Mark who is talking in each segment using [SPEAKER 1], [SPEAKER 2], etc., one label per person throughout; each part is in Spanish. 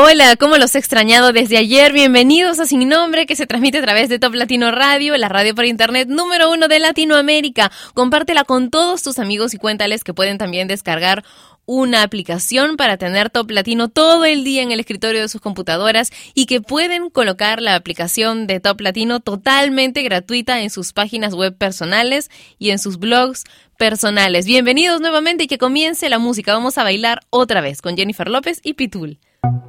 [SPEAKER 1] Hola, ¿cómo los he extrañado desde ayer? Bienvenidos a Sin Nombre, que se transmite a través de Top Latino Radio, la radio por internet número uno de Latinoamérica. Compártela con todos tus amigos y cuéntales que pueden también descargar una aplicación para tener Top Latino todo el día en el escritorio de sus computadoras y que pueden colocar la aplicación de Top Latino totalmente gratuita en sus páginas web personales y en sus blogs personales. Bienvenidos nuevamente y que comience la música. Vamos a bailar otra vez con Jennifer López y Pitul.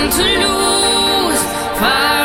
[SPEAKER 2] Nothing to lose. Far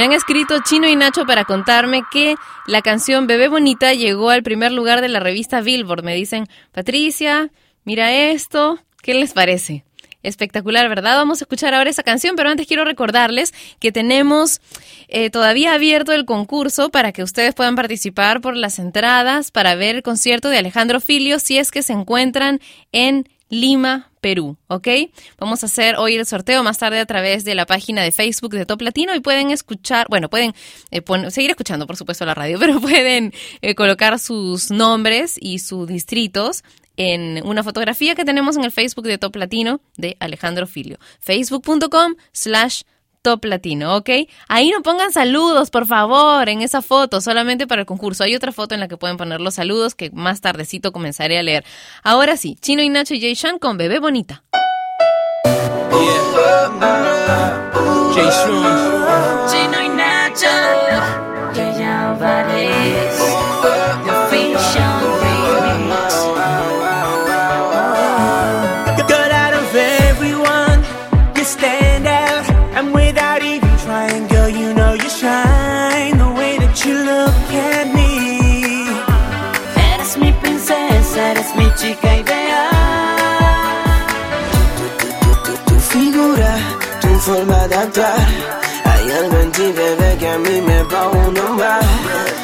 [SPEAKER 2] Me
[SPEAKER 3] han escrito Chino y Nacho para contarme que la canción Bebé Bonita llegó al primer lugar de la revista Billboard. Me dicen, Patricia, mira esto, ¿qué les parece? Espectacular, ¿verdad? Vamos a escuchar ahora esa canción, pero antes quiero recordarles que tenemos eh, todavía abierto el concurso para que ustedes puedan participar por las entradas para ver el concierto de Alejandro Filio si es que se encuentran en Lima, Perú, ¿ok? Vamos a hacer hoy el sorteo más tarde a través de la página de Facebook de Top Latino y pueden escuchar, bueno, pueden eh, seguir escuchando, por supuesto, la radio, pero pueden eh, colocar sus nombres y sus distritos en una fotografía que tenemos en el Facebook de Top Latino de Alejandro Filio. Facebook.com slash Top Latino, ¿ok? Ahí no pongan saludos, por favor, en esa foto, solamente para el concurso. Hay otra foto en la que pueden poner los saludos que más tardecito comenzaré a leer. Ahora sí, Chino y Nacho y Jay Shan con Bebé Bonita.
[SPEAKER 4] Jay.
[SPEAKER 2] Chino y Nacho,
[SPEAKER 5] Hay algo en ti, bebé, que a mí me va uno más.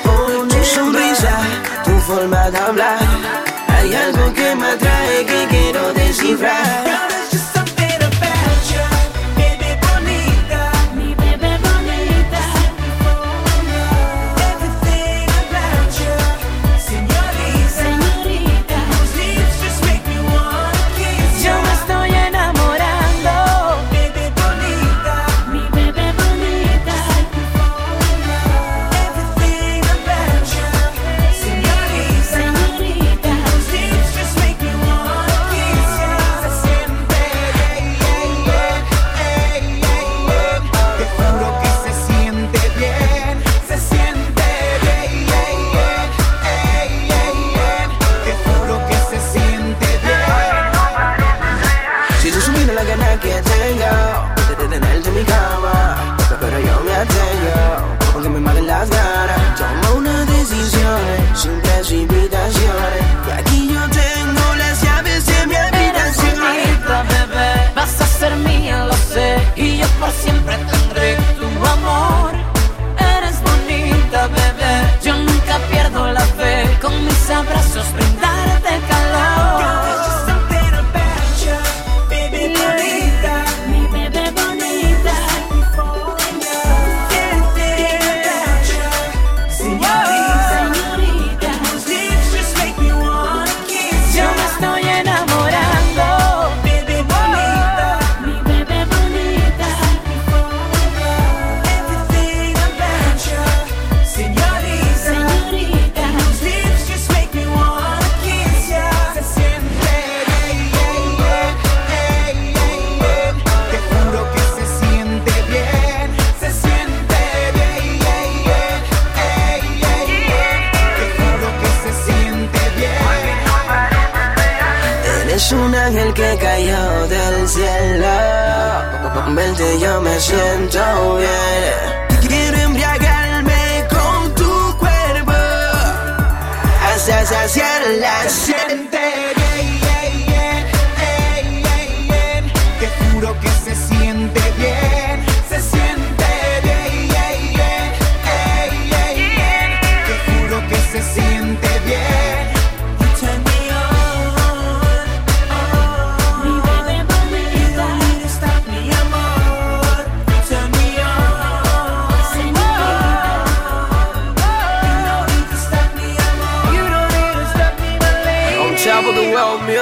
[SPEAKER 5] Tu sonrisa, tu forma de hablar. Hay algo que me atrae que quiero descifrar. abraço.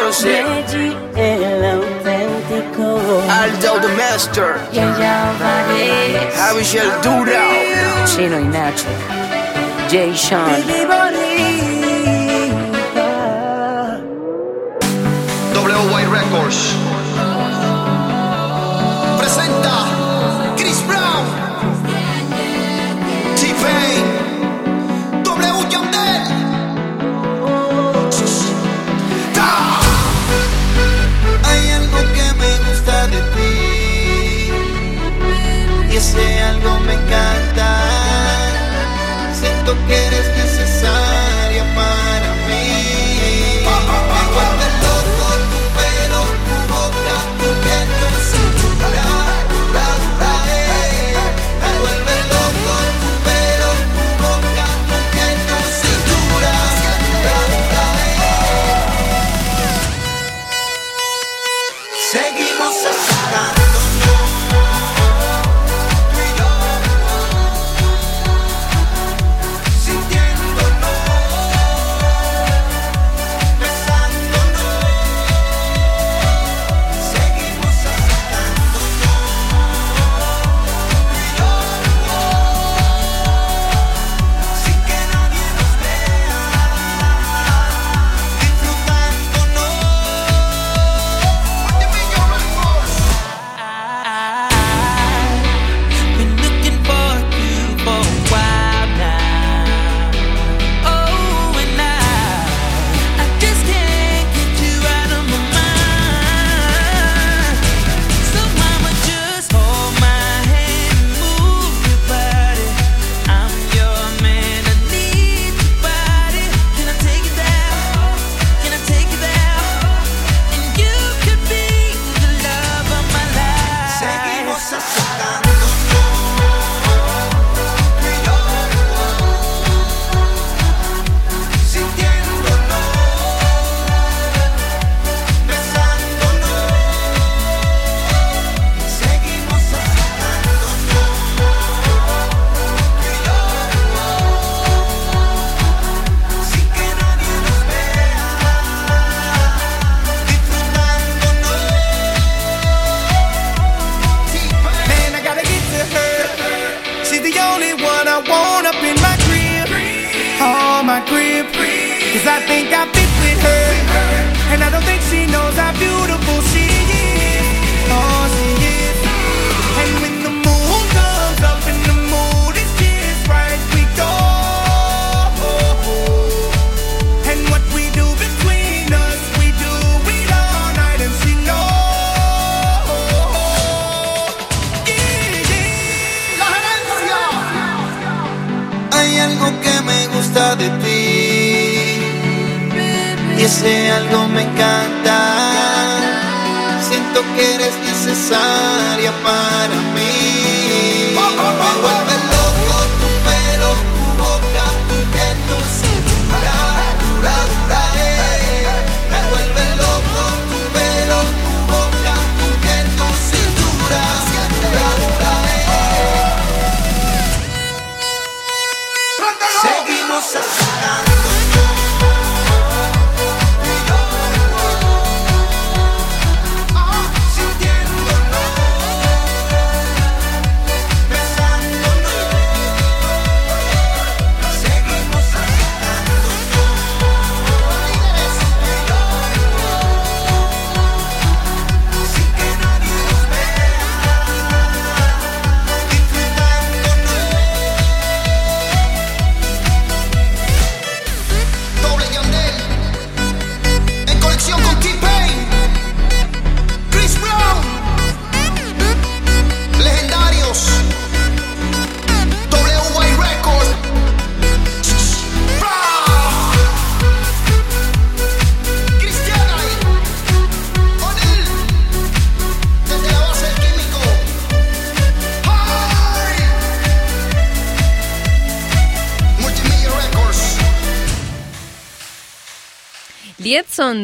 [SPEAKER 5] music
[SPEAKER 2] Reggie el auténtico.
[SPEAKER 5] Aldo the Master.
[SPEAKER 2] Yaya Vares
[SPEAKER 5] Javier Dura
[SPEAKER 2] Chino y Nacho. Jay Sean.
[SPEAKER 6] W Records. siento que eres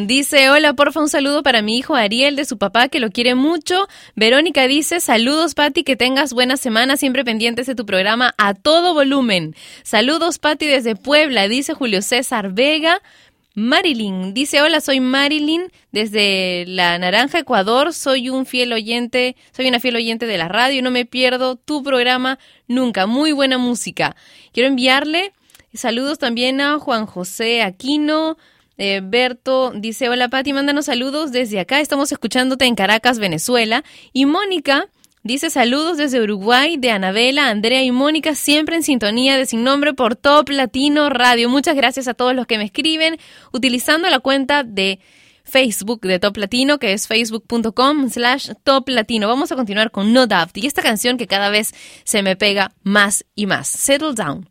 [SPEAKER 3] Dice, hola, porfa, un saludo para mi hijo Ariel de su papá que lo quiere mucho. Verónica dice, saludos Patti, que tengas buena semana, siempre pendientes de tu programa a todo volumen. Saludos Patti desde Puebla, dice Julio César Vega. Marilyn dice, hola, soy Marilyn desde La Naranja, Ecuador. Soy un fiel oyente, soy una fiel oyente de la radio, no me pierdo tu programa nunca. Muy buena música. Quiero enviarle saludos también a Juan José Aquino. Eh, Berto dice, hola Pati, mándanos saludos desde acá, estamos escuchándote en Caracas, Venezuela. Y Mónica dice saludos desde Uruguay de Anabela, Andrea y Mónica, siempre en sintonía de Sin Nombre por Top Latino Radio. Muchas gracias a todos los que me escriben utilizando la cuenta de Facebook de Top Latino, que es facebook.com slash Top Latino. Vamos a continuar con No Doubt y esta canción que cada vez se me pega más y más. Settle Down.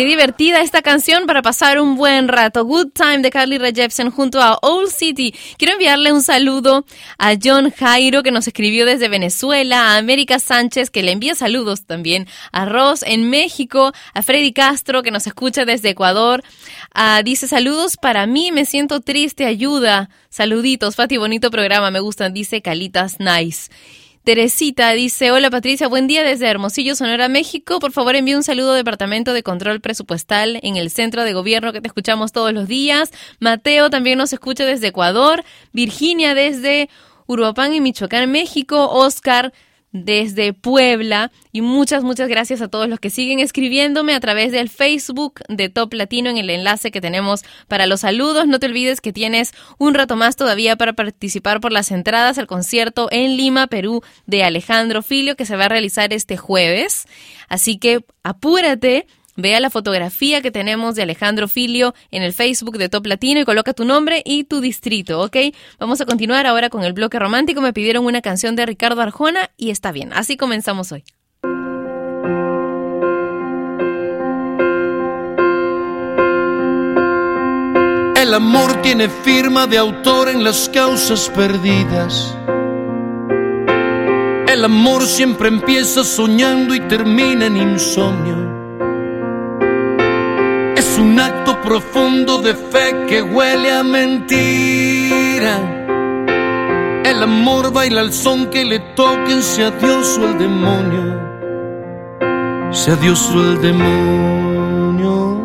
[SPEAKER 3] Qué divertida esta canción para pasar un buen rato. Good Time de Carly Rae Jepsen junto a Old City. Quiero enviarle un saludo a John Jairo que nos escribió desde Venezuela, a América Sánchez que le envía saludos también, a Ross en México, a Freddy Castro que nos escucha desde Ecuador. Ah, dice saludos para mí, me siento triste, ayuda. Saluditos, Fati, bonito programa, me gustan, dice Calitas Nice. Teresita dice, hola Patricia, buen día desde Hermosillo, Sonora, México. Por favor, envíe un saludo Departamento de Control Presupuestal en el Centro de Gobierno que te escuchamos todos los días. Mateo también nos escucha desde Ecuador. Virginia desde Uruapan y Michoacán, México. Oscar desde Puebla y muchas, muchas gracias a todos los que siguen escribiéndome a través del Facebook de Top Latino en el enlace que tenemos para los saludos. No te olvides que tienes un rato más todavía para participar por las entradas al concierto en Lima, Perú de Alejandro Filio que se va a realizar este jueves. Así que apúrate. Vea la fotografía que tenemos de Alejandro Filio en el Facebook de Top Latino y coloca tu nombre y tu distrito, ¿ok? Vamos a continuar ahora con el bloque romántico. Me pidieron una canción de Ricardo Arjona y está bien. Así comenzamos hoy.
[SPEAKER 7] El amor tiene firma de autor en las causas perdidas. El amor siempre empieza soñando y termina en insomnio. Un acto profundo de fe que huele a mentira. El amor baila al son que le toquen, sea Dios o el demonio. Sea Dios o el demonio.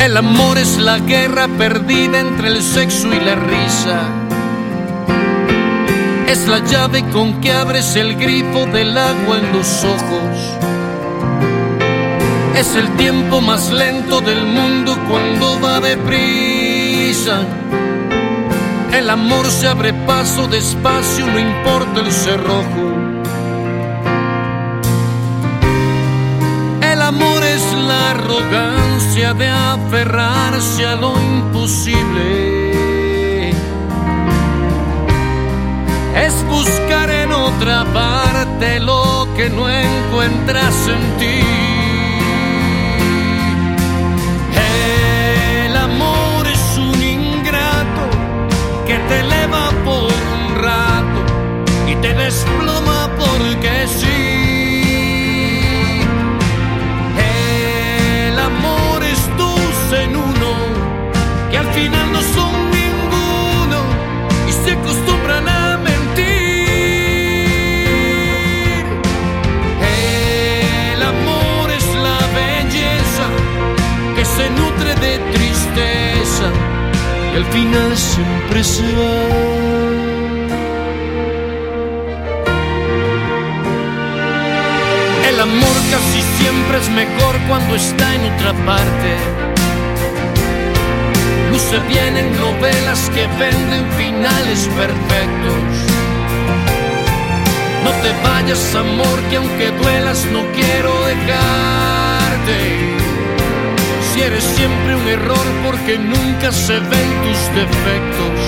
[SPEAKER 7] El amor es la guerra perdida entre el sexo y la risa. Es la llave con que abres el grifo del agua en los ojos. Es el tiempo más lento del mundo cuando va deprisa. El amor se abre paso despacio, no importa el cerrojo. El amor es la arrogancia de aferrarse a lo imposible. Es buscar en otra parte lo que no encuentras en ti. Te desploma porque sí. El amor es dos en uno, que al final no son ninguno y se acostumbran a mentir. El amor es la belleza que se nutre de tristeza y al final siempre se va. Casi siempre es mejor cuando está en otra parte. Luce bien en novelas que venden finales perfectos. No te vayas, amor, que aunque duelas no quiero dejarte. Si eres siempre un error porque nunca se ven tus defectos.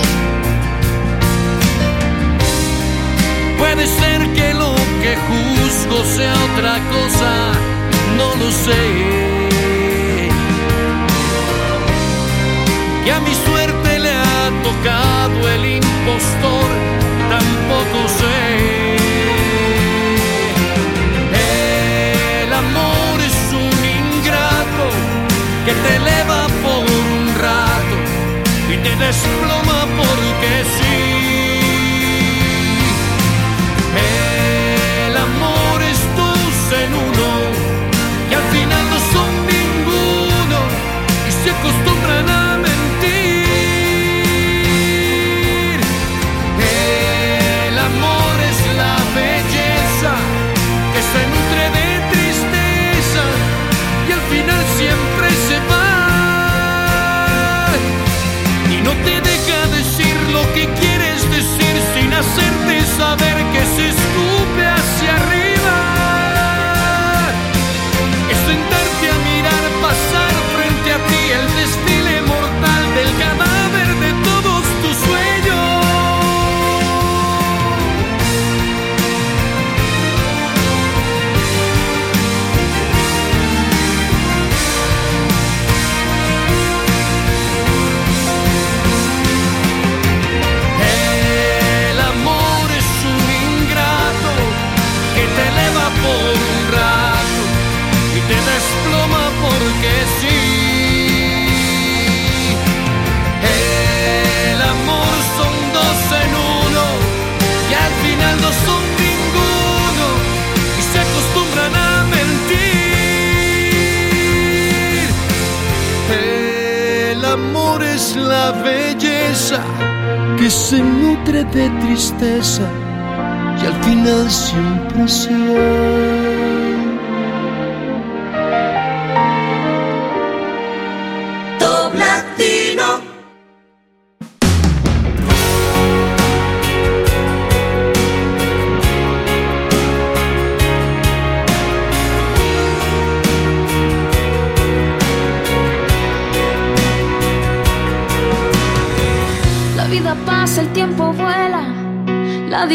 [SPEAKER 7] Puede ser juzgo sea otra cosa, no lo sé. Que a mi suerte le ha tocado el impostor, tampoco sé.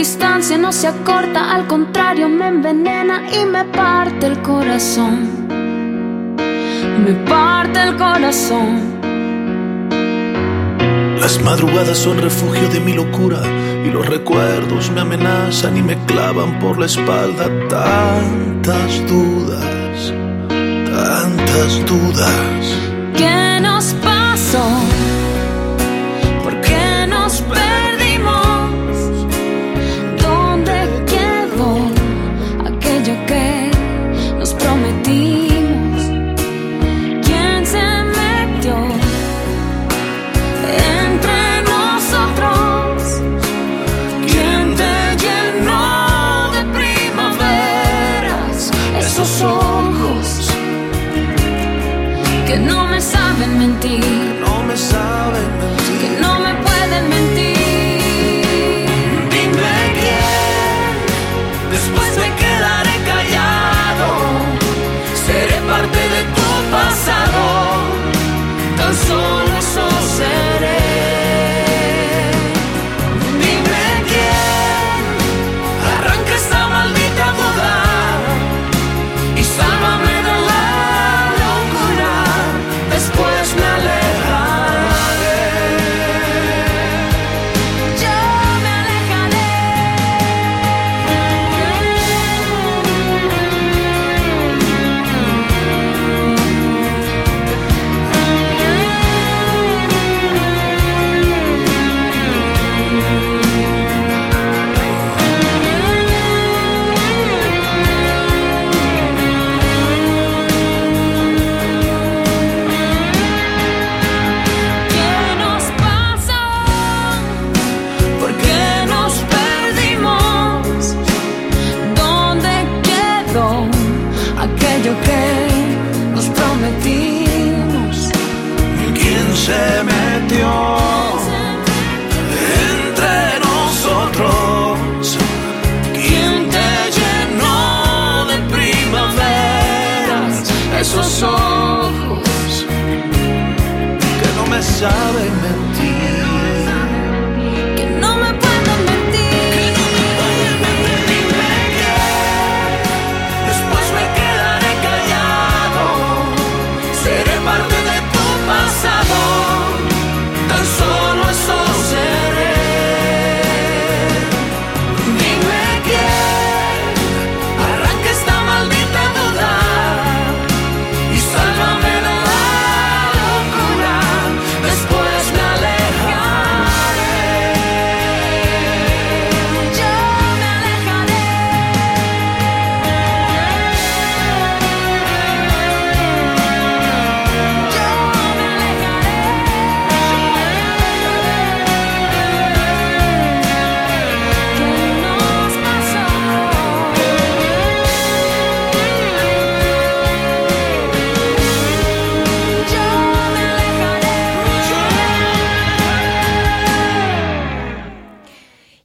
[SPEAKER 8] Distancia no se acorta, al contrario me envenena y me parte el corazón. Me parte el corazón.
[SPEAKER 9] Las madrugadas son refugio de mi locura y los recuerdos me amenazan y me clavan por la espalda tantas dudas, tantas dudas.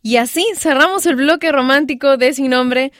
[SPEAKER 10] Y
[SPEAKER 3] así cerramos el bloque romántico de Sin Nombre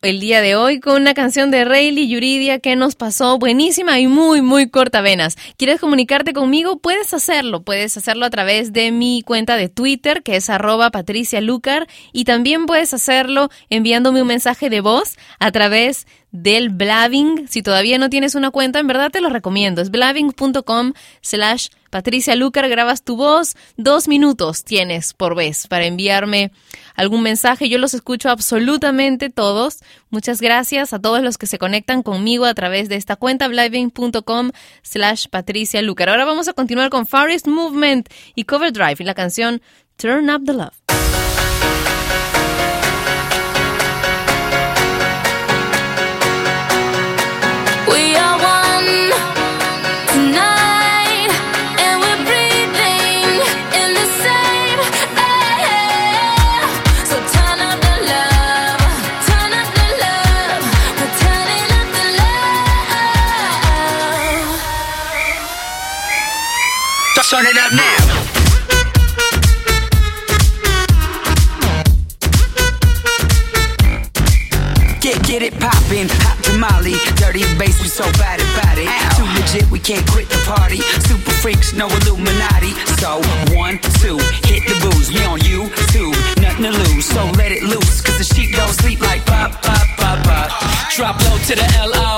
[SPEAKER 3] el día de hoy con una canción de Rayleigh Yuridia que nos pasó buenísima y muy, muy cortavenas. ¿Quieres comunicarte conmigo? Puedes hacerlo. Puedes hacerlo a través de mi cuenta de Twitter, que es arroba Patricia Lucar, y también puedes hacerlo enviándome un mensaje de voz a través del Blabbing. Si todavía no tienes una cuenta, en verdad te lo recomiendo. Es blabbing.com slash Patricia Lucar. Grabas tu voz. Dos minutos tienes por vez para enviarme algún mensaje. Yo los escucho absolutamente todos. Muchas gracias a todos los que se conectan conmigo a través de esta cuenta blabbing.com slash Patricia Lucar. Ahora vamos a continuar con Forest Movement y Cover Drive y la canción Turn Up the Love.
[SPEAKER 11] Start it up now. Get, get it poppin', hot tamale, dirty bass, we so bad about it. Too legit, we can't quit the party. Super freaks, no Illuminati. So, one, two, hit the booze. We on you, two, nothing to lose. So let it loose, cause the sheep don't sleep like pop, pop, pop, pop.
[SPEAKER 4] Drop low to the L-O. V-E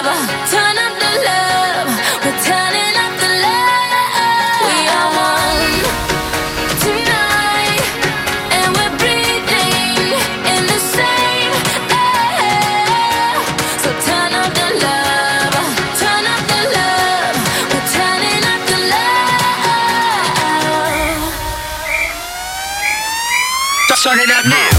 [SPEAKER 11] Start it up now.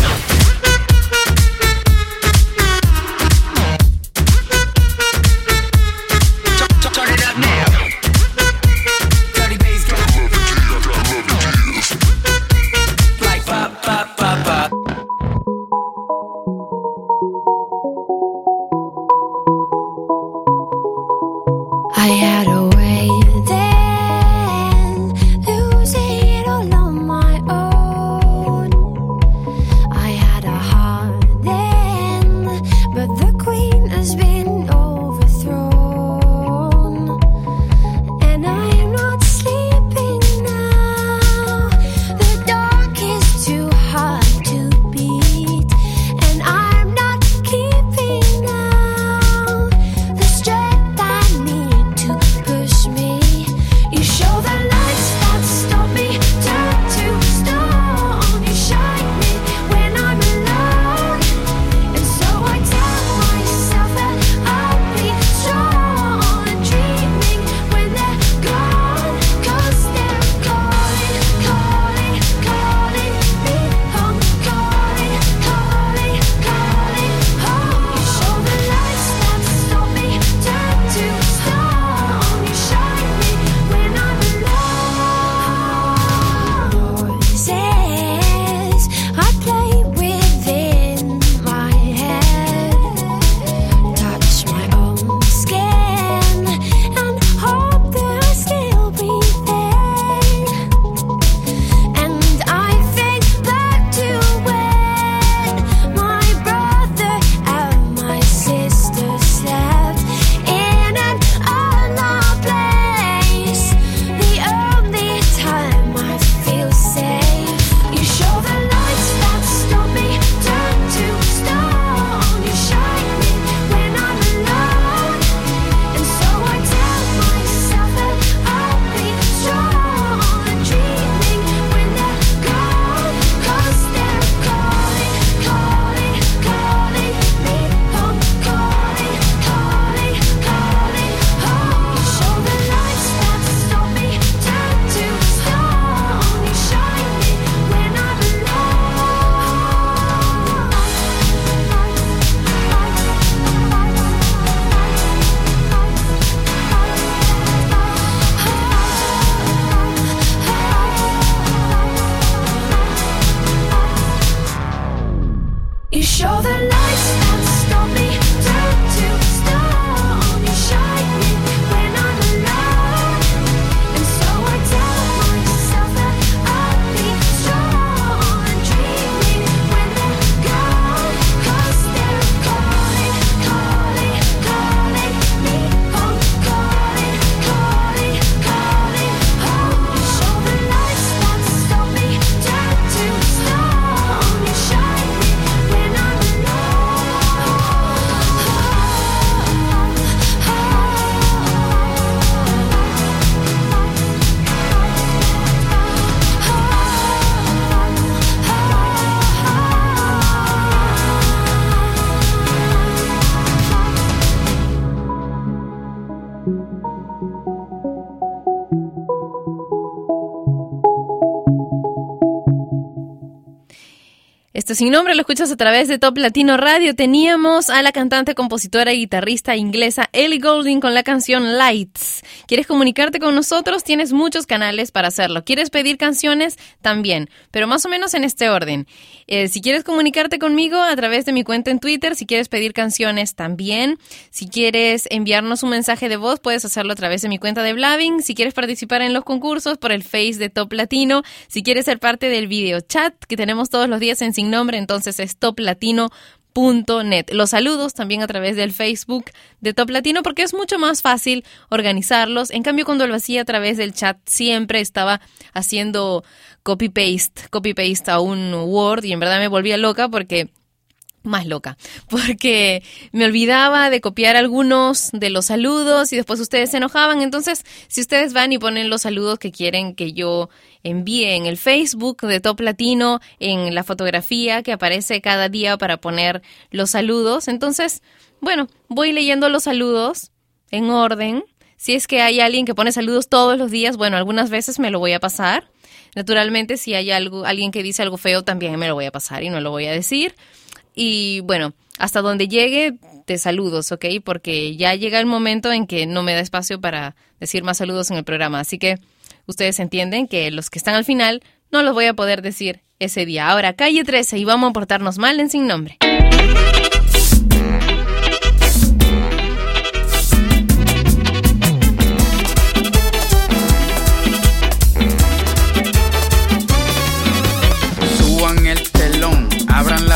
[SPEAKER 3] Esto sin nombre lo escuchas a través de Top Latino Radio. Teníamos a la cantante, compositora y guitarrista inglesa Ellie Goulding con la canción Lights. ¿Quieres comunicarte con nosotros? Tienes muchos canales para hacerlo. ¿Quieres pedir canciones? También, pero más o menos en este orden. Eh, si quieres comunicarte conmigo a través de mi cuenta en Twitter, si quieres pedir canciones también. Si quieres enviarnos un mensaje de voz, puedes hacerlo a través de mi cuenta de Blabbing. Si quieres participar en los concursos por el Face de Top Latino. Si quieres ser parte del video chat que tenemos todos los días en Sin Entonces es toplatino.net. Los saludos también a través del Facebook de Top Latino porque es mucho más fácil organizarlos. En cambio, cuando lo hacía a través del chat, siempre estaba haciendo copy-paste, copy-paste a un Word y en verdad me volvía loca porque más loca, porque me olvidaba de copiar algunos de los saludos y después ustedes se enojaban. Entonces, si ustedes van y ponen los saludos que quieren que yo envíe en el Facebook de Top Latino, en la fotografía que aparece cada día para poner los saludos, entonces, bueno, voy leyendo los saludos en orden. Si es que hay alguien que pone saludos todos los días, bueno, algunas veces me lo voy a pasar. Naturalmente, si hay algo, alguien que dice algo feo, también me lo voy a pasar y no lo voy a decir. Y bueno, hasta donde llegue, te saludos, ¿ok? Porque ya llega el momento en que no me da espacio para decir más saludos en el programa. Así que ustedes entienden que los que están al final no los voy a poder decir ese día. Ahora, calle 13 y vamos a portarnos mal en sin nombre.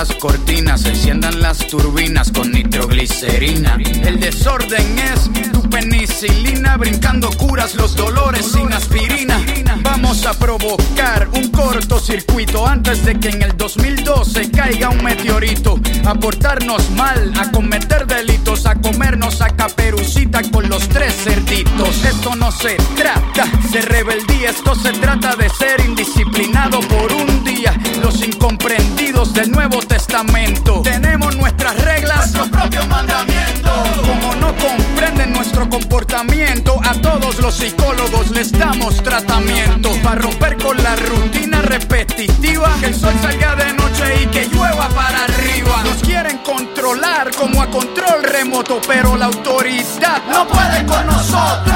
[SPEAKER 12] Las cortinas, enciendan las turbinas con nitroglicerina. El desorden es tu penicilina, brincando curas los dolores sin aspirina. Vamos a provocar un cortocircuito antes de que en el 2012 caiga un meteorito. A portarnos mal, a cometer delitos, a comernos a caperucita con los tres cerditos. Esto no se trata de rebeldía, esto se trata de ser indisciplinado por un día. Los incomprendidos del Nuevo Testamento. Tenemos nuestras reglas, nuestro propio mandamiento. Comportamiento, a todos los psicólogos les damos tratamiento. Para romper con la rutina repetitiva, que el sol salga de noche y que llueva para arriba. Nos quieren controlar como a control remoto, pero la autoridad no puede con nosotros.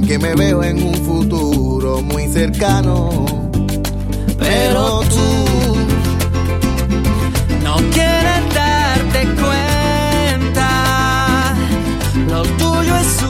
[SPEAKER 13] con quien me veo en un futuro muy cercano. Pero tú
[SPEAKER 6] No quieres darte cuenta, lo tuyo es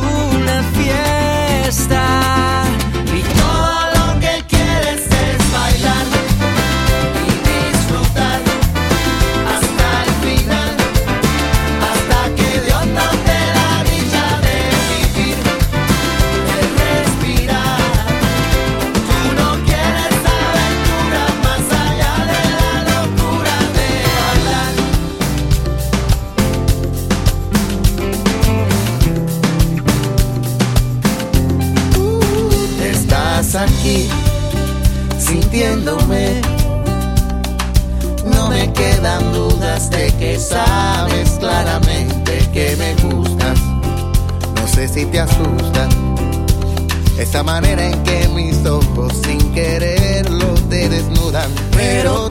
[SPEAKER 13] sabes claramente que me gustas. No sé si te asusta esta manera en que mis ojos sin quererlo te desnudan. Pero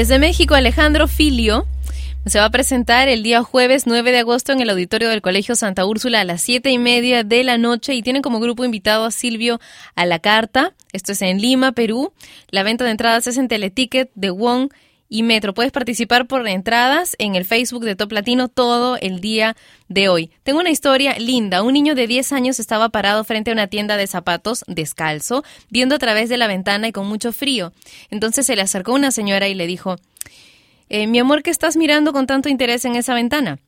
[SPEAKER 3] Desde México, Alejandro Filio se va a presentar el día jueves 9 de agosto en el auditorio del Colegio Santa Úrsula a las 7 y media de la noche y tienen como grupo invitado a Silvio a la carta. Esto es en Lima, Perú. La venta de entradas es en Teleticket de Wong y Metro. Puedes participar por entradas en el Facebook de Top Latino todo el día de hoy. Tengo una historia linda. Un niño de 10 años estaba parado frente a una tienda de zapatos descalzo, viendo a través de la ventana y con mucho frío. Entonces se le acercó una señora y le dijo, eh, mi amor, ¿qué estás mirando con tanto interés en esa ventana?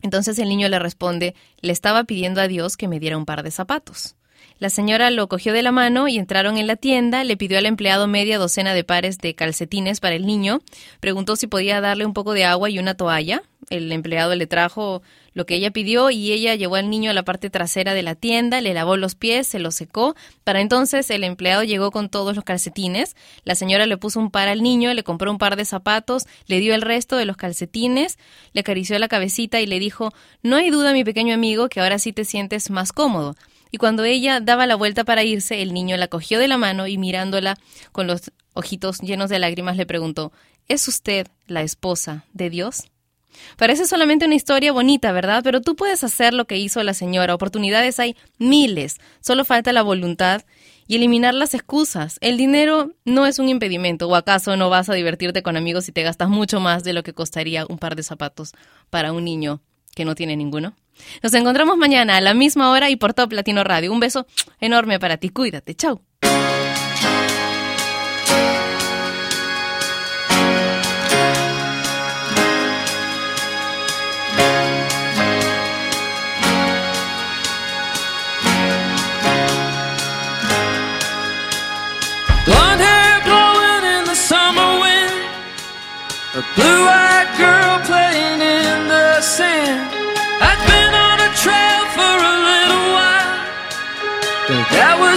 [SPEAKER 3] Entonces el niño le responde, le estaba pidiendo a Dios que me diera un par de zapatos. La señora lo cogió de la mano y entraron en la tienda, le pidió al empleado media docena de pares de calcetines para el niño, preguntó si podía darle un poco de agua y una toalla. El empleado le trajo lo que ella pidió y ella llevó al niño a la parte trasera de la tienda, le lavó los pies, se los secó. Para entonces el empleado llegó con todos los calcetines. La señora le puso un par al niño, le compró un par de zapatos, le dio el resto de los calcetines, le acarició la cabecita y le dijo, no hay duda, mi pequeño amigo, que ahora sí te sientes más cómodo. Y cuando ella daba la vuelta para irse, el niño la cogió de la mano y mirándola con los ojitos llenos de lágrimas le preguntó, ¿Es usted la esposa de Dios? Parece solamente una historia bonita, ¿verdad? Pero tú puedes hacer lo que hizo la señora. Oportunidades hay miles. Solo falta la voluntad y eliminar las excusas. El dinero no es un impedimento. ¿O acaso no vas a divertirte con amigos si te gastas mucho más de lo que costaría un par de zapatos para un niño que no tiene ninguno? Nos encontramos mañana a la misma hora y por Top Latino Radio. Un beso enorme para ti. Cuídate. Chau.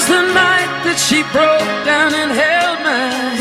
[SPEAKER 2] Was the night that she broke down and held my hand.